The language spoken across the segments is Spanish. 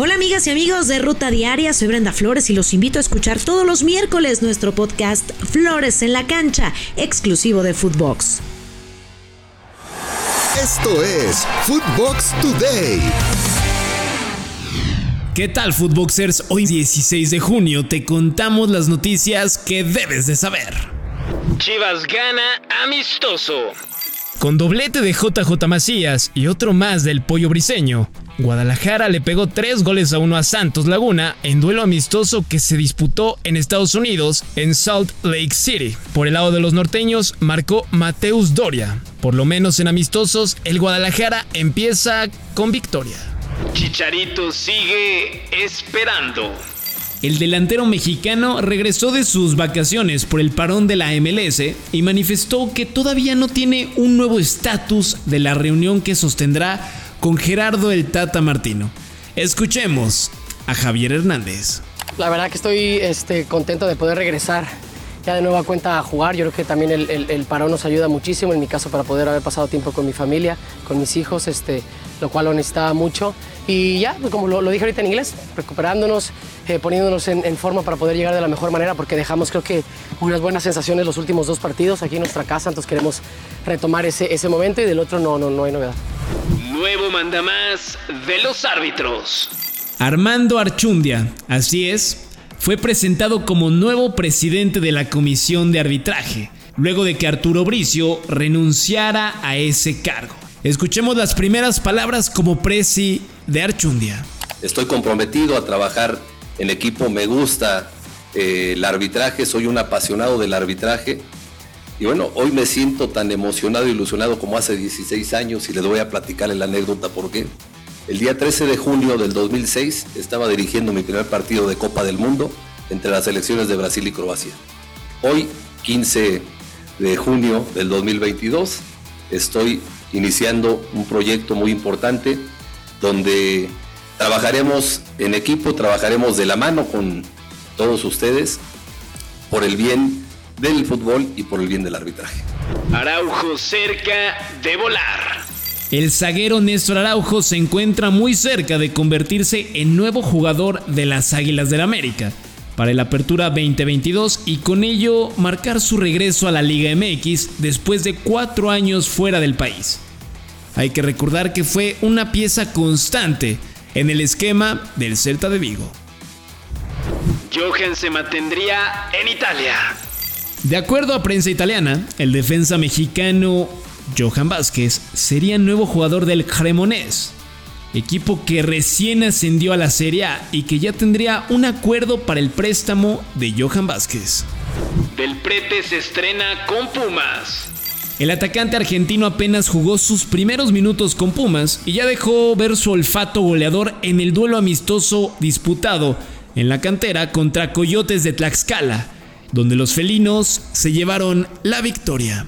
Hola amigas y amigos de Ruta Diaria, soy Brenda Flores y los invito a escuchar todos los miércoles nuestro podcast Flores en la cancha, exclusivo de Footbox. Esto es Footbox Today. ¿Qué tal Footboxers? Hoy 16 de junio te contamos las noticias que debes de saber. Chivas gana amistoso. Con doblete de JJ Macías y otro más del Pollo Briseño, Guadalajara le pegó tres goles a uno a Santos Laguna en duelo amistoso que se disputó en Estados Unidos en Salt Lake City. Por el lado de los norteños marcó Mateus Doria. Por lo menos en amistosos, el Guadalajara empieza con victoria. Chicharito sigue esperando. El delantero mexicano regresó de sus vacaciones por el parón de la MLS y manifestó que todavía no tiene un nuevo estatus de la reunión que sostendrá con Gerardo el Tata Martino. Escuchemos a Javier Hernández. La verdad que estoy este, contento de poder regresar ya de nueva cuenta a jugar. Yo creo que también el, el, parón nos ayuda muchísimo, en mi caso, para poder haber pasado tiempo con mi familia, con mis hijos, este, lo cual lo necesitaba mucho. Y ya, pues como lo, dije ahorita en inglés, recuperándonos, eh, poniéndonos en, forma para poder llegar de la mejor manera, porque dejamos creo que unas buenas sensaciones los últimos dos partidos aquí en nuestra casa, entonces queremos retomar ese, ese momento y del otro no, no, no hay novedad. Nuevo mandamás de los árbitros. Armando Archundia, así es, fue presentado como nuevo presidente de la Comisión de Arbitraje, luego de que Arturo Bricio renunciara a ese cargo. Escuchemos las primeras palabras como presi de Archundia. Estoy comprometido a trabajar en equipo, me gusta eh, el arbitraje, soy un apasionado del arbitraje. Y bueno, hoy me siento tan emocionado e ilusionado como hace 16 años y les voy a platicar la anécdota por qué. El día 13 de junio del 2006 estaba dirigiendo mi primer partido de Copa del Mundo entre las selecciones de Brasil y Croacia. Hoy, 15 de junio del 2022, estoy iniciando un proyecto muy importante donde trabajaremos en equipo, trabajaremos de la mano con todos ustedes por el bien del fútbol y por el bien del arbitraje. Araujo cerca de volar. El zaguero Néstor Araujo se encuentra muy cerca de convertirse en nuevo jugador de las Águilas del América para el Apertura 2022 y con ello marcar su regreso a la Liga MX después de cuatro años fuera del país. Hay que recordar que fue una pieza constante en el esquema del Celta de Vigo. Johan se mantendría en Italia. De acuerdo a prensa italiana, el defensa mexicano Johan Vázquez sería nuevo jugador del Cremonese equipo que recién ascendió a la Serie A y que ya tendría un acuerdo para el préstamo de Johan Vázquez. Del Prete se estrena con Pumas. El atacante argentino apenas jugó sus primeros minutos con Pumas y ya dejó ver su olfato goleador en el duelo amistoso disputado en la cantera contra Coyotes de Tlaxcala, donde los felinos se llevaron la victoria.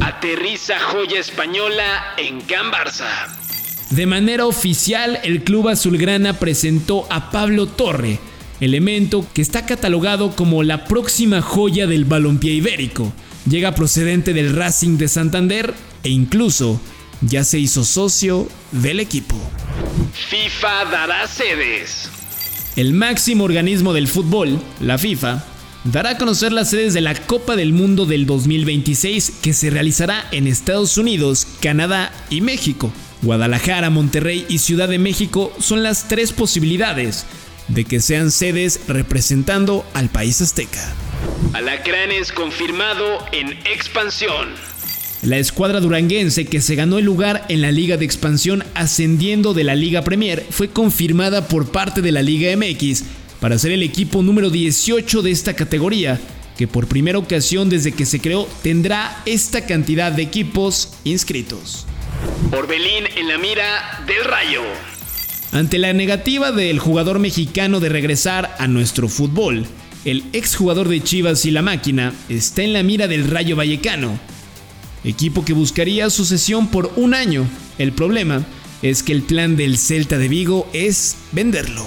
Aterriza joya española en Can Barça. De manera oficial, el club azulgrana presentó a Pablo Torre, elemento que está catalogado como la próxima joya del balompié ibérico. Llega procedente del Racing de Santander e incluso ya se hizo socio del equipo. FIFA dará sedes. El máximo organismo del fútbol, la FIFA, dará a conocer las sedes de la Copa del Mundo del 2026 que se realizará en Estados Unidos, Canadá y México. Guadalajara, Monterrey y Ciudad de México son las tres posibilidades de que sean sedes representando al país azteca. Alacranes confirmado en expansión. La escuadra duranguense que se ganó el lugar en la Liga de Expansión ascendiendo de la Liga Premier fue confirmada por parte de la Liga MX para ser el equipo número 18 de esta categoría, que por primera ocasión desde que se creó tendrá esta cantidad de equipos inscritos. Orbelín en la mira del Rayo. Ante la negativa del jugador mexicano de regresar a nuestro fútbol, el exjugador de Chivas y la máquina está en la mira del Rayo Vallecano, equipo que buscaría sucesión por un año. El problema es que el plan del Celta de Vigo es venderlo.